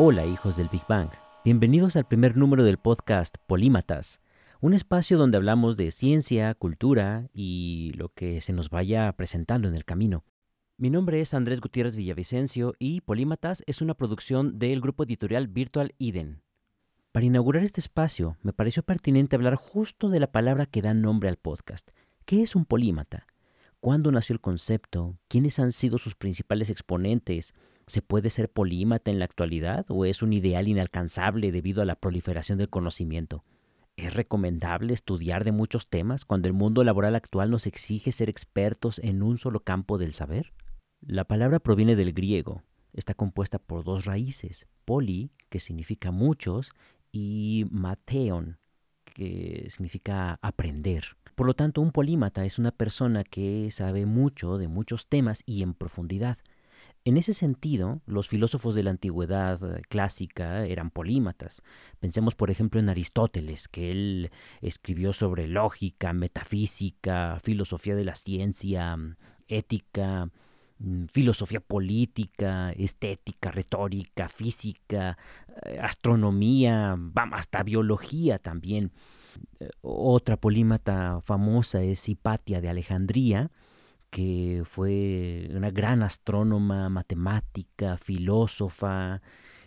Hola hijos del Big Bang, bienvenidos al primer número del podcast Polímatas, un espacio donde hablamos de ciencia, cultura y lo que se nos vaya presentando en el camino. Mi nombre es Andrés Gutiérrez Villavicencio y Polímatas es una producción del grupo editorial Virtual Eden. Para inaugurar este espacio, me pareció pertinente hablar justo de la palabra que da nombre al podcast. ¿Qué es un polímata? ¿Cuándo nació el concepto? ¿Quiénes han sido sus principales exponentes? ¿Se puede ser polímata en la actualidad o es un ideal inalcanzable debido a la proliferación del conocimiento? ¿Es recomendable estudiar de muchos temas cuando el mundo laboral actual nos exige ser expertos en un solo campo del saber? La palabra proviene del griego. Está compuesta por dos raíces, poli, que significa muchos, y mateon, que significa aprender. Por lo tanto, un polímata es una persona que sabe mucho de muchos temas y en profundidad. En ese sentido, los filósofos de la antigüedad clásica eran polímatas. Pensemos, por ejemplo, en Aristóteles, que él escribió sobre lógica, metafísica, filosofía de la ciencia, ética, mm, filosofía política, estética, retórica, física, eh, astronomía, hasta biología también. Eh, otra polímata famosa es Hipatia de Alejandría, que fue una gran astrónoma, matemática, filósofa,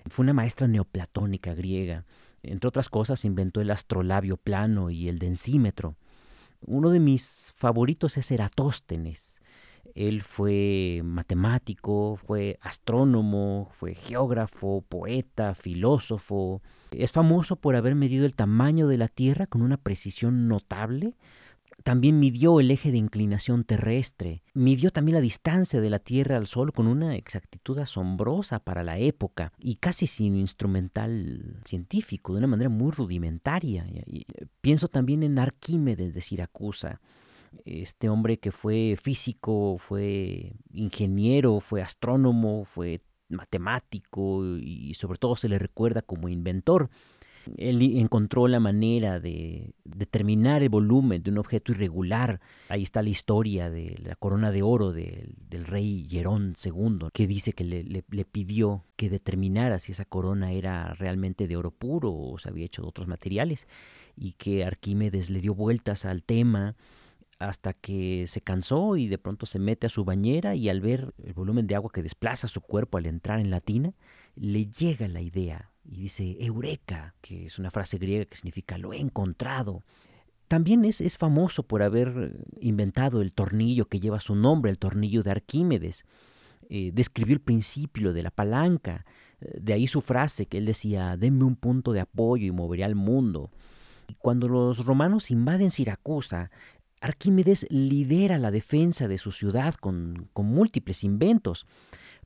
fue una maestra neoplatónica griega. Entre otras cosas, inventó el astrolabio plano y el densímetro. Uno de mis favoritos es Eratóstenes. Él fue matemático, fue astrónomo, fue geógrafo, poeta, filósofo. Es famoso por haber medido el tamaño de la Tierra con una precisión notable también midió el eje de inclinación terrestre, midió también la distancia de la Tierra al Sol con una exactitud asombrosa para la época y casi sin instrumental científico, de una manera muy rudimentaria. pienso también en Arquímedes de Siracusa, este hombre que fue físico, fue ingeniero, fue astrónomo, fue matemático y sobre todo se le recuerda como inventor. Él encontró la manera de determinar el volumen de un objeto irregular. Ahí está la historia de la corona de oro del rey Hierón II, que dice que le, pidió que determinara si esa corona era realmente de oro puro o se había hecho de otros materiales, y que Arquímedes le dio vueltas al tema hasta que se cansó y de pronto se mete a su bañera y al ver el volumen de agua que desplaza su cuerpo al entrar en la tina, le llega la idea y dice Eureka, que es una frase griega que significa lo he encontrado. También es, es famoso por haber inventado el tornillo que lleva su nombre, el tornillo de Arquímedes. Eh, describió el principio de la palanca. De ahí su frase que él decía, denme un punto de apoyo y moveré al mundo. Cuando los romanos invaden Siracusa, Arquímedes lidera la defensa de su ciudad con, con múltiples inventos.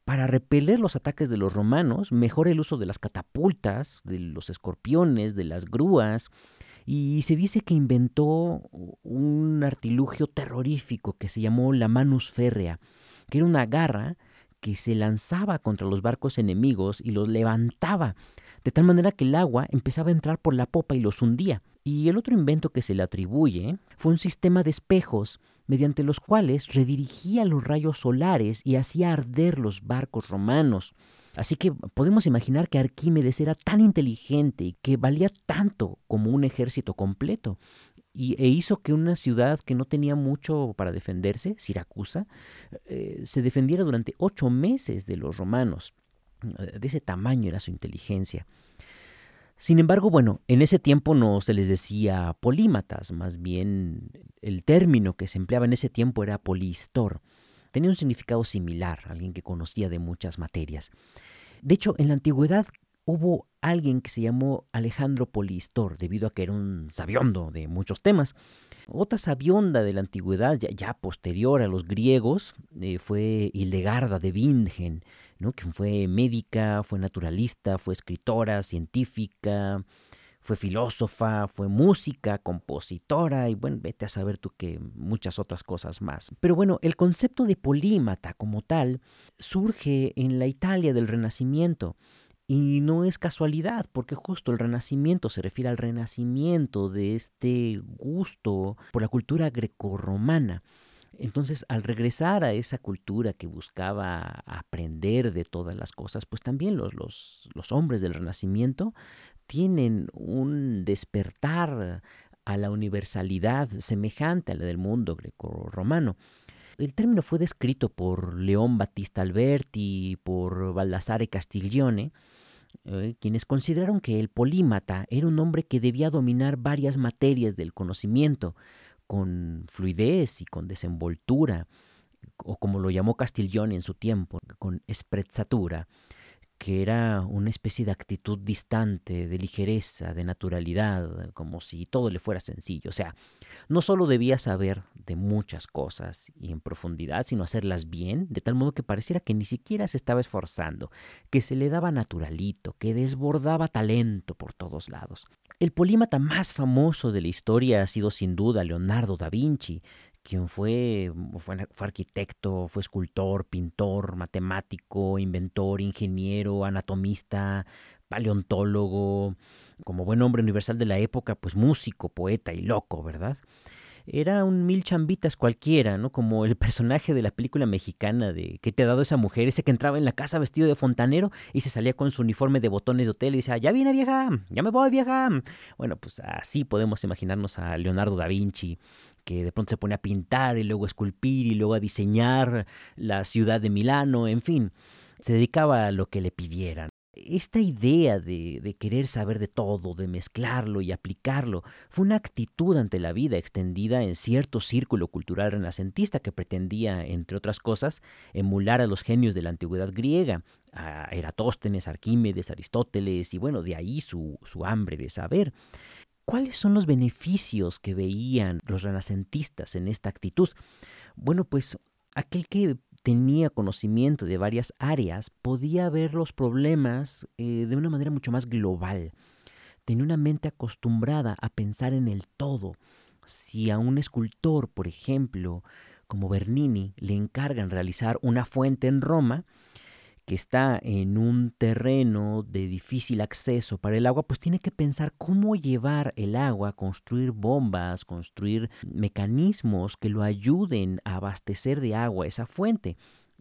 Para repeler los ataques de los romanos, mejora el uso de las catapultas, de los escorpiones, de las grúas, y se dice que inventó un artilugio terrorífico que se llamó la manus férrea, que era una garra que se lanzaba contra los barcos enemigos y los levantaba, de tal manera que el agua empezaba a entrar por la popa y los hundía. Y el otro invento que se le atribuye fue un sistema de espejos mediante los cuales redirigía los rayos solares y hacía arder los barcos romanos. Así que podemos imaginar que Arquímedes era tan inteligente y que valía tanto como un ejército completo. Y, e hizo que una ciudad que no tenía mucho para defenderse, Siracusa, eh, se defendiera durante ocho meses de los romanos. De ese tamaño era su inteligencia. Sin embargo, bueno, en ese tiempo no se les decía polímatas, más bien el término que se empleaba en ese tiempo era polistor. Tenía un significado similar, alguien que conocía de muchas materias. De hecho, en la antigüedad hubo alguien que se llamó Alejandro Polistor, debido a que era un sabiondo de muchos temas. Otra sabionda de la antigüedad, ya, posterior a los griegos, eh, fue Hildegarda de Bingen, que fue médica, fue naturalista, fue escritora, científica, fue filósofa, fue música, compositora y bueno, vete a saber tú que muchas otras cosas más. Pero bueno, el concepto de polímata como tal surge en la Italia del Renacimiento. Y no es casualidad, porque justo el renacimiento se refiere al renacimiento de este gusto por la cultura grecorromana. Entonces, al regresar a esa cultura que buscaba aprender de todas las cosas, pues también los, los, hombres del Renacimiento tienen un despertar a la universalidad semejante a la del mundo greco-romano. El término fue descrito por León Battista Alberti por Baldassare Castiglione, eh, quienes consideraron que el polímata era un hombre que debía dominar varias materias del conocimiento con fluidez y con desenvoltura, o como lo llamó Castiglione en su tiempo, con sprezzatura que era una especie de actitud distante, de ligereza, de naturalidad, como si todo le fuera sencillo. O sea, no solo debía saber de muchas cosas y en profundidad, sino hacerlas bien, de tal modo que pareciera que ni siquiera se estaba esforzando, que se le daba naturalito, que desbordaba talento por todos lados. El polímata más famoso de la historia ha sido sin duda Leonardo da Vinci, quien fue, fue, arquitecto, fue escultor, pintor, matemático, inventor, ingeniero, anatomista, paleontólogo, como buen hombre universal de la época, pues músico, poeta y loco, ¿verdad? Era un mil chambitas cualquiera, ¿no? Como el personaje de la película mexicana de ¿Qué te ha dado esa mujer? Ese que entraba en la casa vestido de fontanero y se salía con su uniforme de botones de hotel y decía, ya viene vieja, ya me voy vieja. Bueno, pues así podemos imaginarnos a Leonardo da Vinci, que de pronto se pone a pintar y luego a esculpir y luego a diseñar la ciudad de Milano, en fin, se dedicaba a lo que le pidieran. Esta idea de, querer saber de todo, de mezclarlo y aplicarlo, fue una actitud ante la vida extendida en cierto círculo cultural renacentista que pretendía, entre otras cosas, emular a los genios de la antigüedad griega, a Eratóstenes, Arquímedes, Aristóteles, y bueno, de ahí su, su hambre de saber. ¿Cuáles son los beneficios que veían los renacentistas en esta actitud? Bueno, pues aquel que tenía conocimiento de varias áreas podía ver los problemas eh, de una manera mucho más global. Tenía una mente acostumbrada a pensar en el todo. Si a un escultor, por ejemplo, como Bernini, le encargan realizar una fuente en Roma, que está en un terreno de difícil acceso para el agua, pues tiene que pensar cómo llevar el agua, construir bombas, construir mecanismos que lo ayuden a abastecer de agua esa fuente.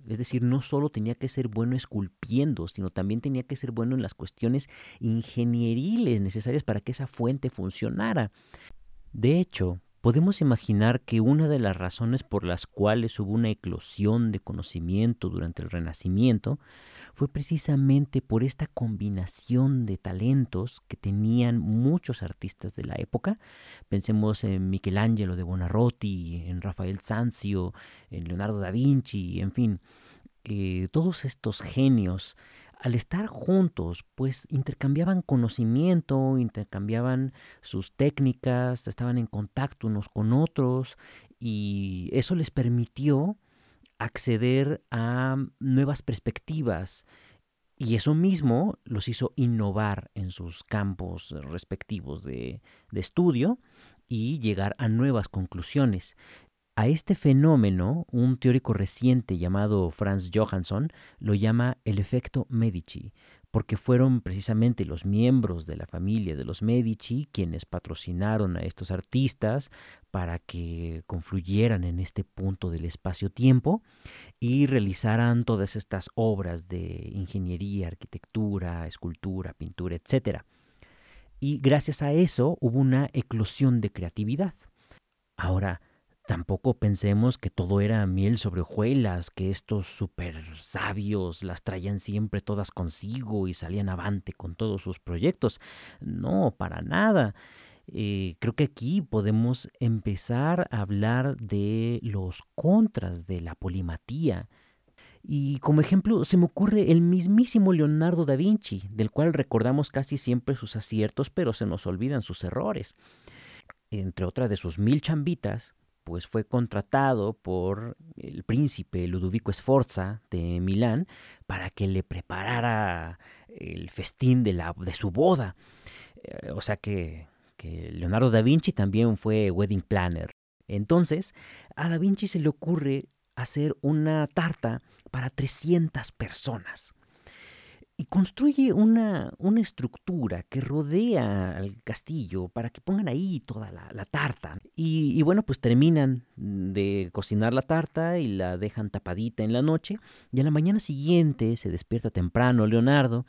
Es decir, no solo tenía que ser bueno esculpiendo, sino también tenía que ser bueno en las cuestiones ingenieriles necesarias para que esa fuente funcionara. De hecho, Podemos imaginar que una de las razones por las cuales hubo una eclosión de conocimiento durante el Renacimiento fue precisamente por esta combinación de talentos que tenían muchos artistas de la época. Pensemos en Michelangelo de Buonarroti, en Rafael Sanzio, en Leonardo da Vinci, en fin, eh, todos estos genios al estar juntos, pues intercambiaban conocimiento, intercambiaban sus técnicas, estaban en contacto unos con otros y eso les permitió acceder a nuevas perspectivas y eso mismo los hizo innovar en sus campos respectivos de, estudio y llegar a nuevas conclusiones. A este fenómeno, un teórico reciente llamado Franz Johansson lo llama el efecto Medici, porque fueron precisamente los miembros de la familia de los Medici quienes patrocinaron a estos artistas para que confluyeran en este punto del espacio-tiempo y realizaran todas estas obras de ingeniería, arquitectura, escultura, pintura, etc. Y gracias a eso hubo una eclosión de creatividad. Ahora, Tampoco pensemos que todo era miel sobre hojuelas, que estos super sabios las traían siempre todas consigo y salían avante con todos sus proyectos. No, para nada. Eh, creo que aquí podemos empezar a hablar de los contras de la polimatía. Y como ejemplo se me ocurre el mismísimo Leonardo da Vinci, del cual recordamos casi siempre sus aciertos, pero se nos olvidan sus errores. Entre otras de sus mil chambitas, pues fue contratado por el príncipe Ludovico Sforza de Milán para que le preparara el festín de, la, de su boda. Eh, o sea que, que Leonardo da Vinci también fue wedding planner. Entonces, a da Vinci se le ocurre hacer una tarta para 300 personas. Y construye una, una, estructura que rodea al castillo para que pongan ahí toda la, tarta. Y, bueno, pues terminan de cocinar la tarta y la dejan tapadita en la noche. Y a la mañana siguiente se despierta temprano Leonardo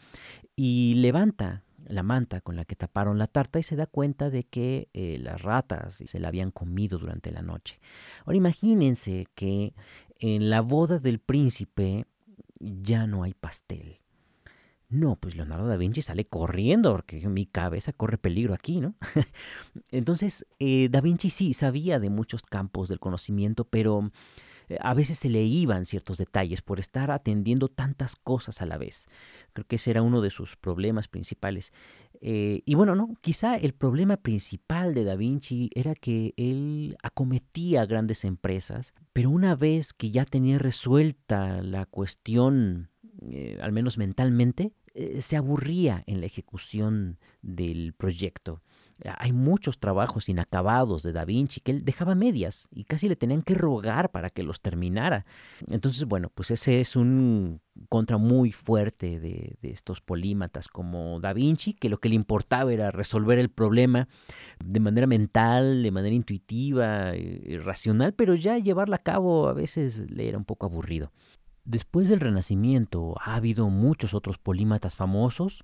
y levanta la manta con la que taparon la tarta y se da cuenta de que eh, las ratas se la habían comido durante la noche. Ahora imagínense que en la boda del príncipe ya no hay pastel no, pues Leonardo da Vinci sale corriendo porque mi cabeza corre peligro aquí, ¿no? Entonces, eh, da Vinci sí sabía de muchos campos del conocimiento, pero eh, a veces se le iban ciertos detalles por estar atendiendo tantas cosas a la vez. Creo que ese era uno de sus problemas principales. Eh, y bueno, no, quizá el problema principal de Da Vinci era que él acometía grandes empresas, pero una vez que ya tenía resuelta la cuestión, al menos mentalmente, eh, se aburría en la ejecución del proyecto. Hay muchos trabajos inacabados de Da Vinci que él dejaba medias y casi le tenían que rogar para que los terminara. Entonces, bueno, pues ese es un contra muy fuerte de, de, estos polímatas como Da Vinci, que lo que le importaba era resolver el problema de manera mental, de manera intuitiva, y racional, pero ya llevarla a cabo a veces le era un poco aburrido. Después del Renacimiento ha habido muchos otros polímatas famosos.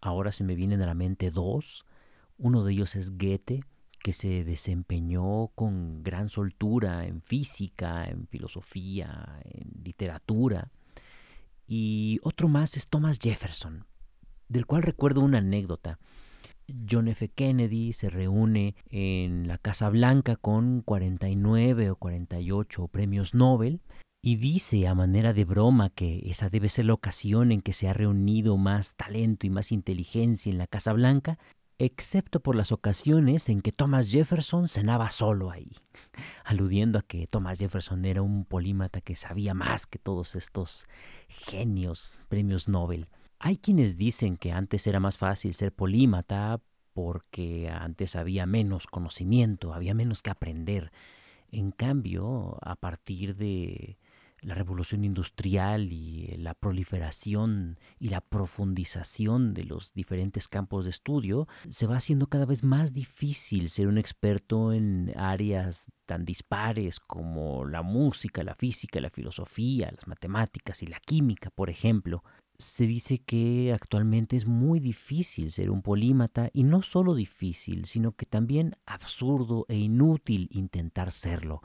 Ahora se me vienen a la mente dos. Uno de ellos es Goethe, que se desempeñó con gran soltura en física, en filosofía, en literatura. Y otro más es Thomas Jefferson, del cual recuerdo una anécdota. John F. Kennedy se reúne en la Casa Blanca con 49 o 48 premios Nobel y dice a manera de broma que esa debe ser la ocasión en que se ha reunido más talento y más inteligencia en la Casa Blanca, excepto por las ocasiones en que Thomas Jefferson cenaba solo ahí, aludiendo a que Thomas Jefferson era un polímata que sabía más que todos estos genios premios Nobel. Hay quienes dicen que antes era más fácil ser polímata porque antes había menos conocimiento, había menos que aprender. En cambio, a partir de la revolución industrial y eh, la proliferación y la profundización de los diferentes campos de estudio, se va haciendo cada vez más difícil ser un experto en áreas tan dispares como la música, la física, la filosofía, las matemáticas y la química, por ejemplo. Se dice que actualmente es muy difícil ser un polímata y no solo difícil, sino que también absurdo e inútil intentar serlo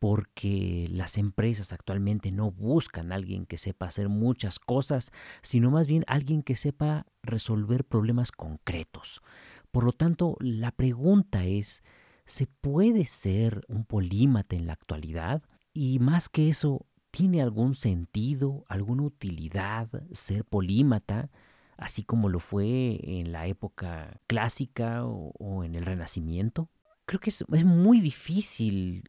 porque las empresas actualmente no buscan a alguien que sepa hacer muchas cosas, sino más bien alguien que sepa resolver problemas concretos. Por lo tanto, la pregunta es, ¿se puede ser un polímata en la actualidad? Y más que eso, ¿tiene algún sentido, alguna utilidad ser polímata? así como lo fue en la época clásica o, en el Renacimiento? Creo que es, es muy difícil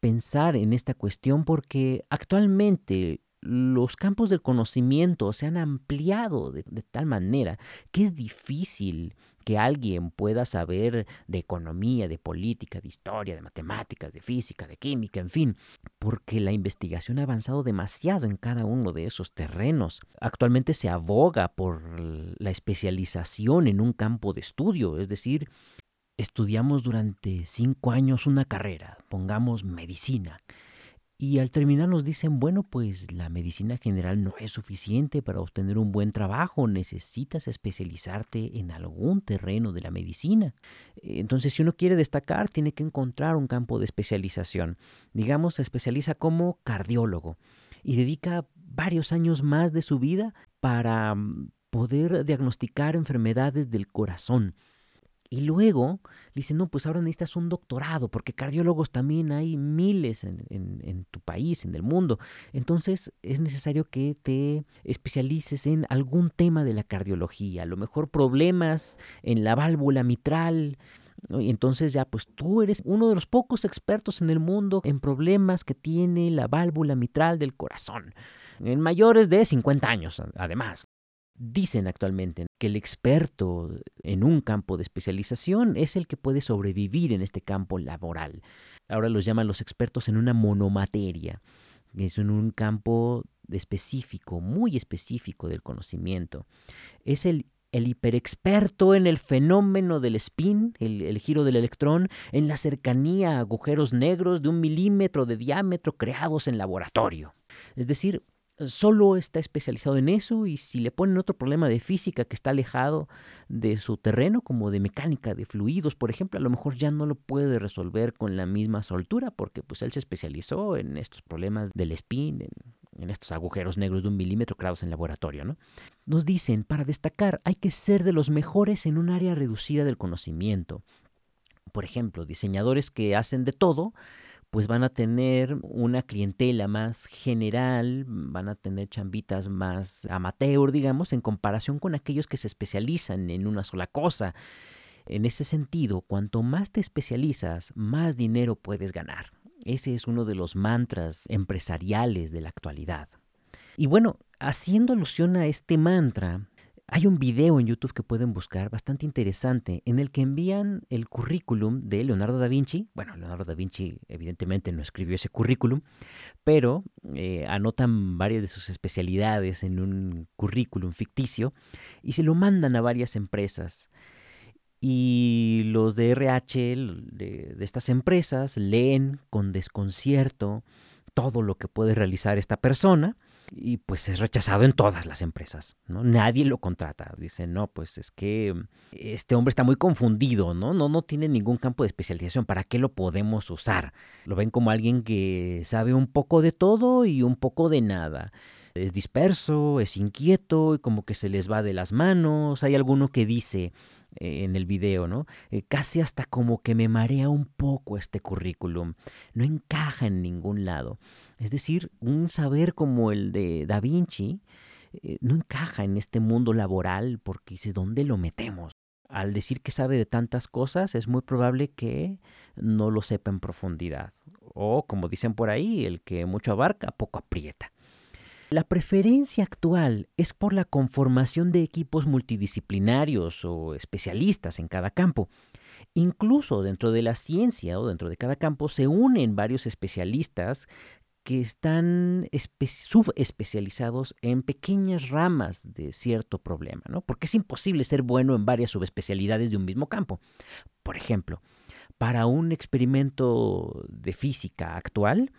pensar en esta cuestión porque actualmente los campos del conocimiento se han ampliado de, tal manera que es difícil que alguien pueda saber de economía, de política, de historia, de matemáticas, de física, de química, en fin, porque la investigación ha avanzado demasiado en cada uno de esos terrenos. Actualmente se aboga por la especialización en un campo de estudio, es decir, estudiamos durante cinco años una carrera, pongamos medicina, y al terminar nos dicen, bueno, pues la medicina general no es suficiente para obtener un buen trabajo, necesitas especializarte en algún terreno de la medicina. Entonces, si uno quiere destacar, tiene que encontrar un campo de especialización. Digamos, se especializa como cardiólogo y dedica varios años más de su vida para mm, poder diagnosticar enfermedades del corazón y luego le dicen, no, pues ahora necesitas un doctorado, porque cardiólogos también hay miles en, en, tu país, en el mundo. Entonces es necesario que te especialices en algún tema de la cardiología, a lo mejor problemas en la válvula mitral. Y entonces ya, pues tú eres uno de los pocos expertos en el mundo en problemas que tiene la válvula mitral del corazón, en mayores de 50 años, además. Dicen actualmente que el experto en un campo de especialización es el que puede sobrevivir en este campo laboral. Ahora los llaman los expertos en una monomateria, es en un campo específico, muy específico del conocimiento. Es el, el hiperexperto en el fenómeno del spin, el, el, giro del electrón, en la cercanía a agujeros negros de un milímetro de diámetro creados en laboratorio. Es decir, solo está especializado en eso y si le ponen otro problema de física que está alejado de su terreno, como de mecánica de fluidos, por ejemplo, a lo mejor ya no lo puede resolver con la misma soltura porque pues él se especializó en estos problemas del spin, en, estos agujeros negros de un milímetro creados en laboratorio. ¿no? Nos dicen, para destacar hay que ser de los mejores en un área reducida del conocimiento. Por ejemplo, diseñadores que hacen de todo, pues van a tener una clientela más general, van a tener chambitas más amateur, digamos, en comparación con aquellos que se especializan en una sola cosa. En ese sentido, cuanto más te especializas, más dinero puedes ganar. Ese es uno de los mantras empresariales de la actualidad. Y bueno, haciendo alusión a este mantra, hay un video en YouTube que pueden buscar bastante interesante en el que envían el currículum de Leonardo da Vinci. Bueno, Leonardo da Vinci evidentemente no escribió ese currículum, pero eh, anotan varias de sus especialidades en un currículum ficticio y se lo mandan a varias empresas. Y los de RH de, de estas empresas leen con desconcierto todo lo que puede realizar esta persona y pues es rechazado en todas las empresas, ¿no? Nadie lo contrata. Dicen, no, pues es que este hombre está muy confundido, ¿no? No, no tiene ningún campo de especialización. ¿Para qué lo podemos usar? Lo ven como alguien que sabe un poco de todo y un poco de nada. Es disperso, es inquieto y como que se les va de las manos. Hay alguno que dice, eh, en el video, ¿no? Eh, casi hasta como que me marea un poco este currículum. No encaja en ningún lado. Es decir, un saber como el de Da Vinci eh, no encaja en este mundo laboral porque dice, ¿dónde lo metemos? Al decir que sabe de tantas cosas, es muy probable que no lo sepa en profundidad. O, como dicen por ahí, el que mucho abarca, poco aprieta. La preferencia actual es por la conformación de equipos multidisciplinarios o especialistas en cada campo. Incluso dentro de la ciencia o dentro de cada campo se unen varios especialistas que están subespecializados en pequeñas ramas de cierto problema, ¿no? Porque es imposible ser bueno en varias subespecialidades de un mismo campo. Por ejemplo, para un experimento de física actual,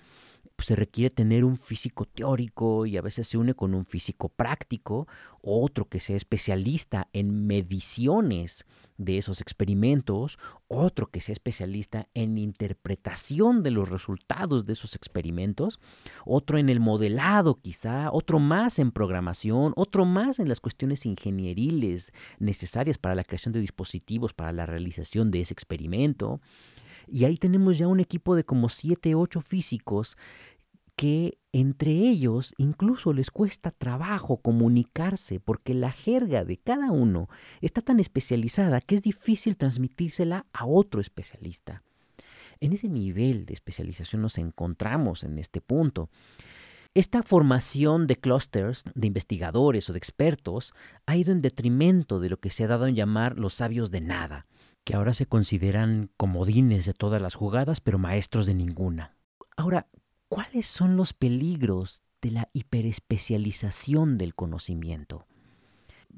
pues, se requiere tener un físico teórico y a veces se une con un físico práctico, otro que sea especialista en mediciones de esos experimentos, otro que sea especialista en interpretación de los resultados de esos experimentos, otro en el modelado quizá, otro más en programación, otro más en las cuestiones ingenieriles necesarias para la creación de dispositivos para la realización de ese experimento. Y ahí tenemos ya un equipo de como 7, 8 físicos que entre ellos incluso les cuesta trabajo comunicarse porque la jerga de cada uno está tan especializada que es difícil transmitírsela a otro especialista. En ese nivel de especialización nos encontramos en este punto. Esta formación de clusters, de investigadores o de expertos, ha ido en detrimento de lo que se ha dado en llamar los sabios de nada, que ahora se consideran comodines de todas las jugadas, pero maestros de ninguna. Ahora, ¿cuáles son los peligros de la hiperespecialización del conocimiento?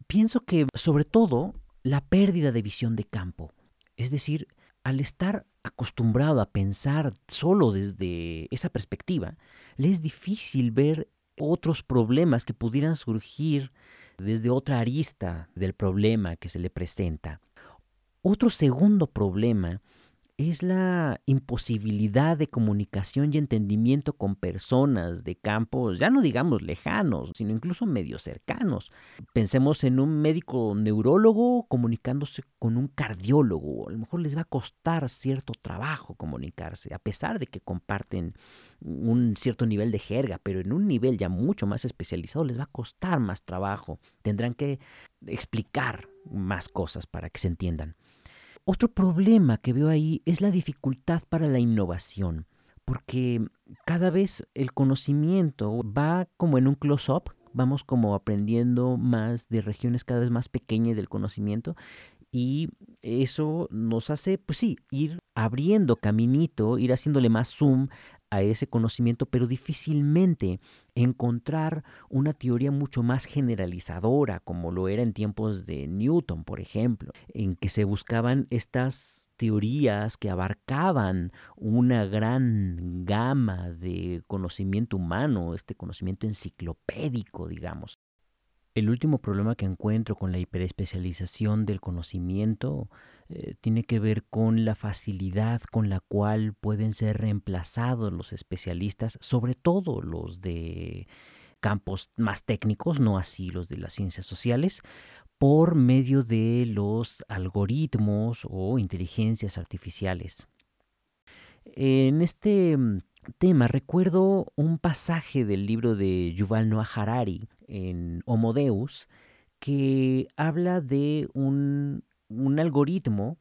Pienso que, sobre todo, la pérdida de visión de campo. Es decir, al estar acostumbrado a pensar solo desde esa perspectiva, le es difícil ver otros problemas que pudieran surgir desde otra arista del problema que se le presenta. Otro segundo problema es la imposibilidad de comunicación y entendimiento con personas de campos, ya no digamos lejanos, sino incluso medio cercanos. Pensemos en un médico neurólogo comunicándose con un cardiólogo. A lo mejor les va a costar cierto trabajo comunicarse, a pesar de que comparten un cierto nivel de jerga, pero en un nivel ya mucho más especializado les va a costar más trabajo. Tendrán que explicar más cosas para que se entiendan. Otro problema que veo ahí es la dificultad para la innovación, porque cada vez el conocimiento va como en un close-up, vamos como aprendiendo más de regiones cada vez más pequeñas del conocimiento y eso nos hace, pues sí, ir abriendo caminito, ir haciéndole más zoom a ese conocimiento, pero difícilmente encontrar una teoría mucho más generalizadora, como lo era en tiempos de Newton, por ejemplo, en que se buscaban estas teorías que abarcaban una gran gama de conocimiento humano, este conocimiento enciclopédico, digamos. El último problema que encuentro con la hiperespecialización del conocimiento eh, tiene que ver con la facilidad con la cual pueden ser reemplazados los especialistas, sobre todo los de campos más técnicos, no así los de las ciencias sociales, por medio de los algoritmos o inteligencias artificiales. En este mm, tema recuerdo un pasaje del libro de Yuval Noah Harari en Homo Deus que habla de un, un algoritmo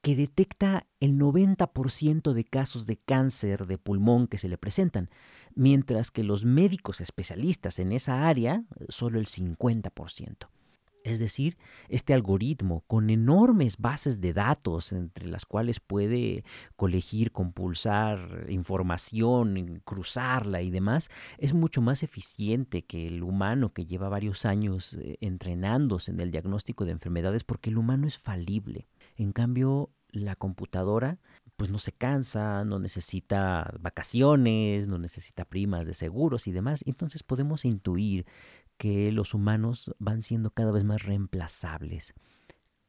que detecta el 90% de casos de cáncer de pulmón que se le presentan, mientras que los médicos especialistas en esa área solo el 50%. Es decir, este algoritmo con enormes bases de datos entre las cuales puede colegir, compulsar información, cruzarla y demás, es mucho más eficiente que el humano que lleva varios años eh, entrenándose en el diagnóstico de enfermedades porque el humano es falible. En cambio, la computadora pues no se cansa, no necesita vacaciones, no necesita primas de seguros y demás. Entonces podemos intuir que los humanos van siendo cada vez más reemplazables.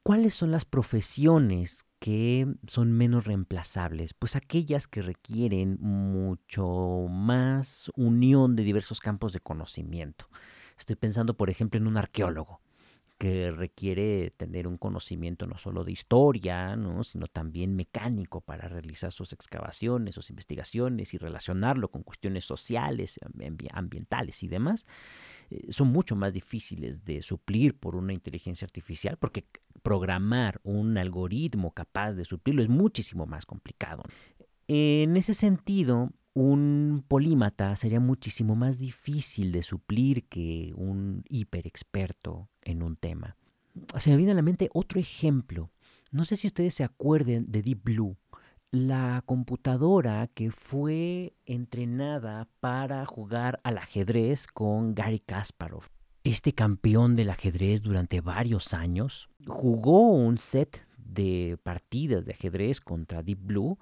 ¿Cuáles son las profesiones que son menos reemplazables? Pues aquellas que requieren mucho más unión de diversos campos de conocimiento. Estoy pensando, por ejemplo, en un arqueólogo que requiere tener un conocimiento no solo de historia, ¿no? sino también mecánico para realizar sus excavaciones, sus investigaciones y relacionarlo con cuestiones sociales, ambientales y demás. Eh, son mucho más difíciles de suplir por una inteligencia artificial porque programar un algoritmo capaz de suplirlo es muchísimo más complicado. En ese sentido, un polímata sería muchísimo más difícil de suplir que un hiperexperto en un tema. Se me viene a la mente otro ejemplo. No sé si ustedes se acuerden de Deep Blue la computadora que fue entrenada para jugar al ajedrez con Gary Kasparov. Este campeón del ajedrez durante varios años jugó un set de partidas de ajedrez contra Deep Blue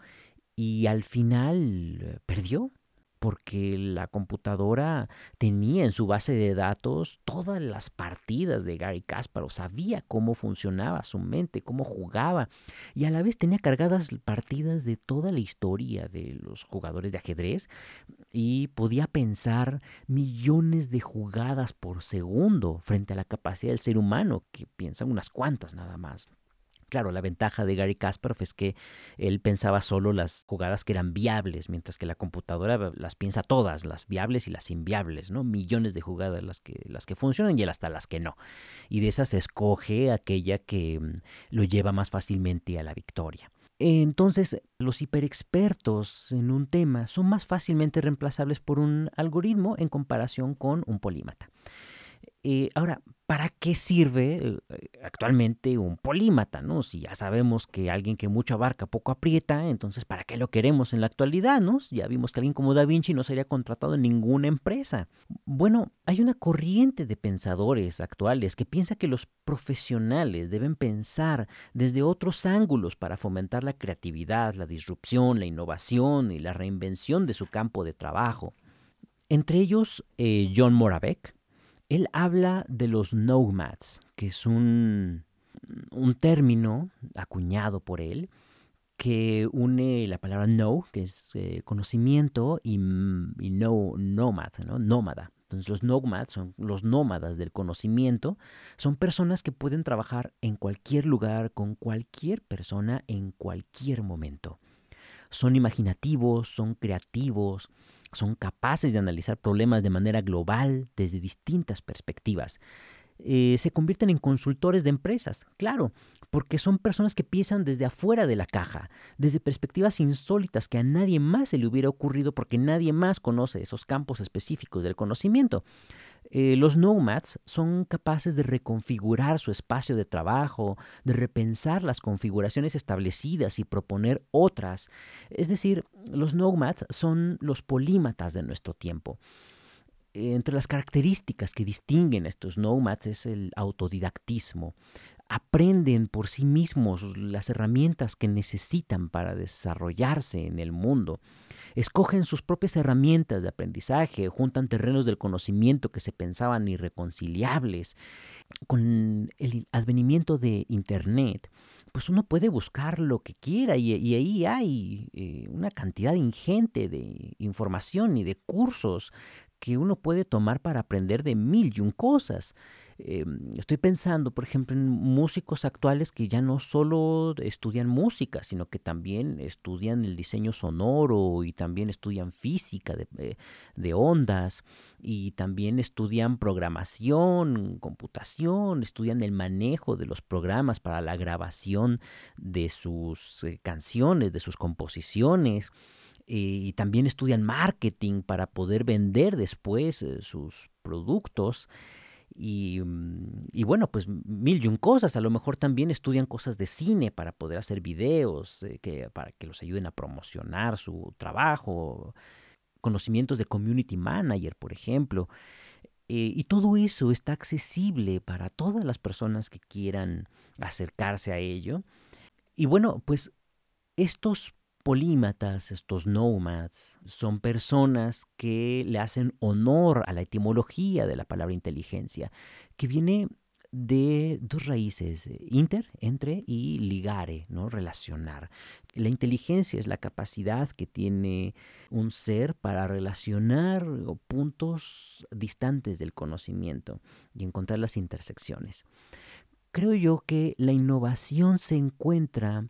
y al final eh, perdió porque la computadora tenía en su base de datos todas las partidas de Gary Kasparov, sabía cómo funcionaba su mente, cómo jugaba, y a la vez tenía cargadas partidas de toda la historia de los jugadores de ajedrez y podía pensar millones de jugadas por segundo frente a la capacidad del ser humano, que piensa unas cuantas nada más. Claro, la ventaja de Gary Kasparov es que él pensaba solo las jugadas que eran viables, mientras que la computadora las piensa todas, las viables y las inviables, ¿no? Millones de jugadas las que, las que funcionan y él hasta las que no. Y de esas escoge aquella que mm, lo lleva más fácilmente a la victoria. Entonces, los hiperexpertos en un tema son más fácilmente reemplazables por un algoritmo en comparación con un polímata. Eh, ahora, ¿para qué sirve eh, actualmente un polímata? ¿no? Si ya sabemos que alguien que mucho abarca poco aprieta, entonces ¿para qué lo queremos en la actualidad? ¿no? Ya vimos que alguien como Da Vinci no sería contratado en ninguna empresa. Bueno, hay una corriente de pensadores actuales que piensa que los profesionales deben pensar desde otros ángulos para fomentar la creatividad, la disrupción, la innovación y la reinvención de su campo de trabajo. Entre ellos, eh, John Moravec, él habla de los nomads, que es un, un término acuñado por él que une la palabra know, que es eh, conocimiento, y, y no, nómad, ¿no? nómada. Entonces los nomads son los nómadas del conocimiento, son personas que pueden trabajar en cualquier lugar, con cualquier persona, en cualquier momento. Son imaginativos, son creativos, son capaces de analizar problemas de manera global desde distintas perspectivas. Eh, se convierten en consultores de empresas, claro, porque son personas que piensan desde afuera de la caja, desde perspectivas insólitas que a nadie más se le hubiera ocurrido porque nadie más conoce esos campos específicos del conocimiento. Eh, los nomads son capaces de reconfigurar su espacio de trabajo, de repensar las configuraciones establecidas y proponer otras. Es decir, los nomads son los polímatas de nuestro tiempo entre las características que distinguen a estos nomads es el autodidactismo aprenden por sí mismos las herramientas que necesitan para desarrollarse en el mundo. Escogen sus propias herramientas de aprendizaje, juntan terrenos del conocimiento que se pensaban irreconciliables. Con el advenimiento de Internet, pues uno puede buscar lo que quiera y, ahí hay eh, una cantidad ingente de información y de cursos que uno puede tomar para aprender de mil y un cosas. Em, estoy pensando, por ejemplo, en músicos actuales que ya no solo estudian música, sino que también estudian el diseño sonoro y también estudian física de, eh, ondas y también estudian programación, computación, estudian el manejo de los programas para la grabación de sus eh, canciones, de sus composiciones y también estudian marketing para poder vender después eh, sus productos. Mm, y, bueno, pues mil y un cosas. A lo mejor también estudian cosas de cine para poder hacer videos, eh, que, para que los ayuden a promocionar su trabajo, conocimientos de community manager, por ejemplo. Eh, y todo eso está accesible para todas las personas que quieran acercarse a ello. Y bueno, pues estos polímatas, estos nomads, son personas que le hacen honor a la etimología de la palabra inteligencia, que viene de dos raíces, inter, entre, y ligare, ¿no? relacionar. La inteligencia es la capacidad que tiene un ser para relacionar puntos distantes del conocimiento y encontrar las intersecciones. Creo yo que la innovación se encuentra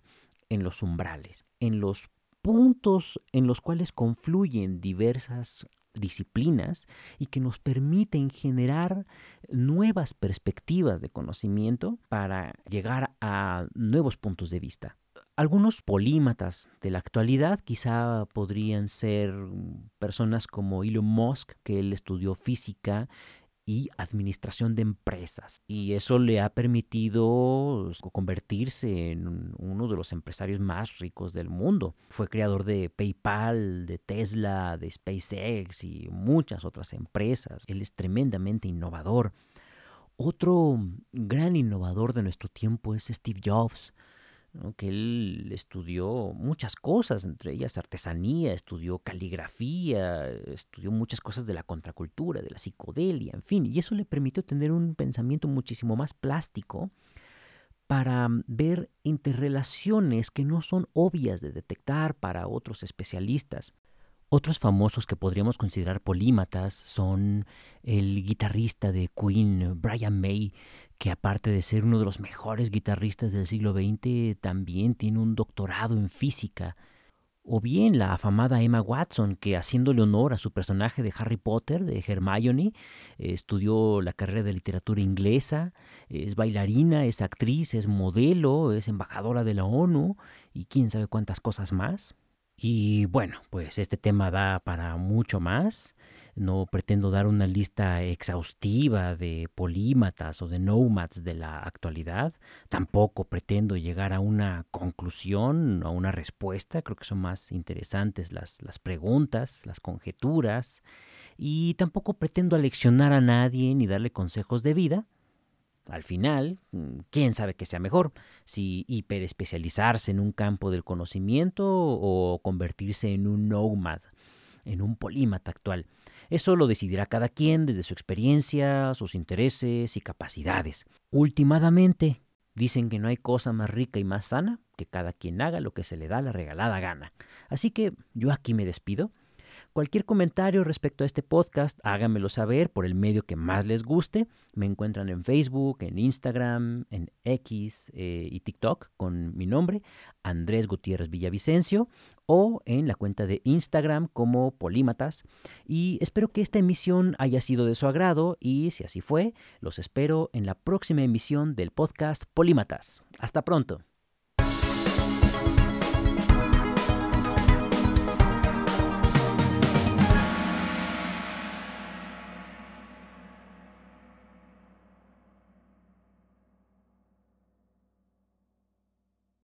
en los umbrales, en los puntos en los cuales confluyen diversas disciplinas y que nos permiten generar nuevas perspectivas de conocimiento para llegar a nuevos puntos de vista. Algunos polímatas de la actualidad quizá podrían ser personas como Elon Musk, que él estudió física y administración de empresas. Y eso le ha permitido convertirse en uno de los empresarios más ricos del mundo. Fue creador de PayPal, de Tesla, de SpaceX y muchas otras empresas. Él es tremendamente innovador. Otro gran innovador de nuestro tiempo es Steve Jobs que él estudió muchas cosas, entre ellas artesanía, estudió caligrafía, estudió muchas cosas de la contracultura, de la psicodelia, en fin, y eso le permitió tener un pensamiento muchísimo más plástico para ver interrelaciones que no son obvias de detectar para otros especialistas. Otros famosos que podríamos considerar polímatas son el guitarrista de Queen, Brian May, que aparte de ser uno de los mejores guitarristas del siglo XX, también tiene un doctorado en física. O bien la afamada Emma Watson, que haciéndole honor a su personaje de Harry Potter, de Hermione, estudió la carrera de literatura inglesa, es bailarina, es actriz, es modelo, es embajadora de la ONU y quién sabe cuántas cosas más. Y bueno, pues este tema da para mucho más. No pretendo dar una lista exhaustiva de polímatas o de nomads de la actualidad. Tampoco pretendo llegar a una conclusión, a una respuesta. Creo que son más interesantes las, las preguntas, las conjeturas. Y tampoco pretendo aleccionar a nadie ni darle consejos de vida. Al final, mm, quién sabe qué sea mejor, si hiperespecializarse en un campo del conocimiento o convertirse en un nomad, en un polímata actual. Eso lo decidirá cada quien desde su experiencia, sus intereses y capacidades. Últimamente, dicen que no hay cosa más rica y más sana que cada quien haga lo que se le da la regalada gana. Así que yo aquí me despido Cualquier comentario respecto a este podcast, háganmelo saber por el medio que más les guste. Me encuentran en Facebook, en Instagram, en X eh, y TikTok con mi nombre, Andrés Gutiérrez Villavicencio, o en la cuenta de Instagram como Polímatas. Y espero que esta emisión haya sido de su agrado y si así fue, los espero en la próxima emisión del podcast Polímatas. Hasta pronto.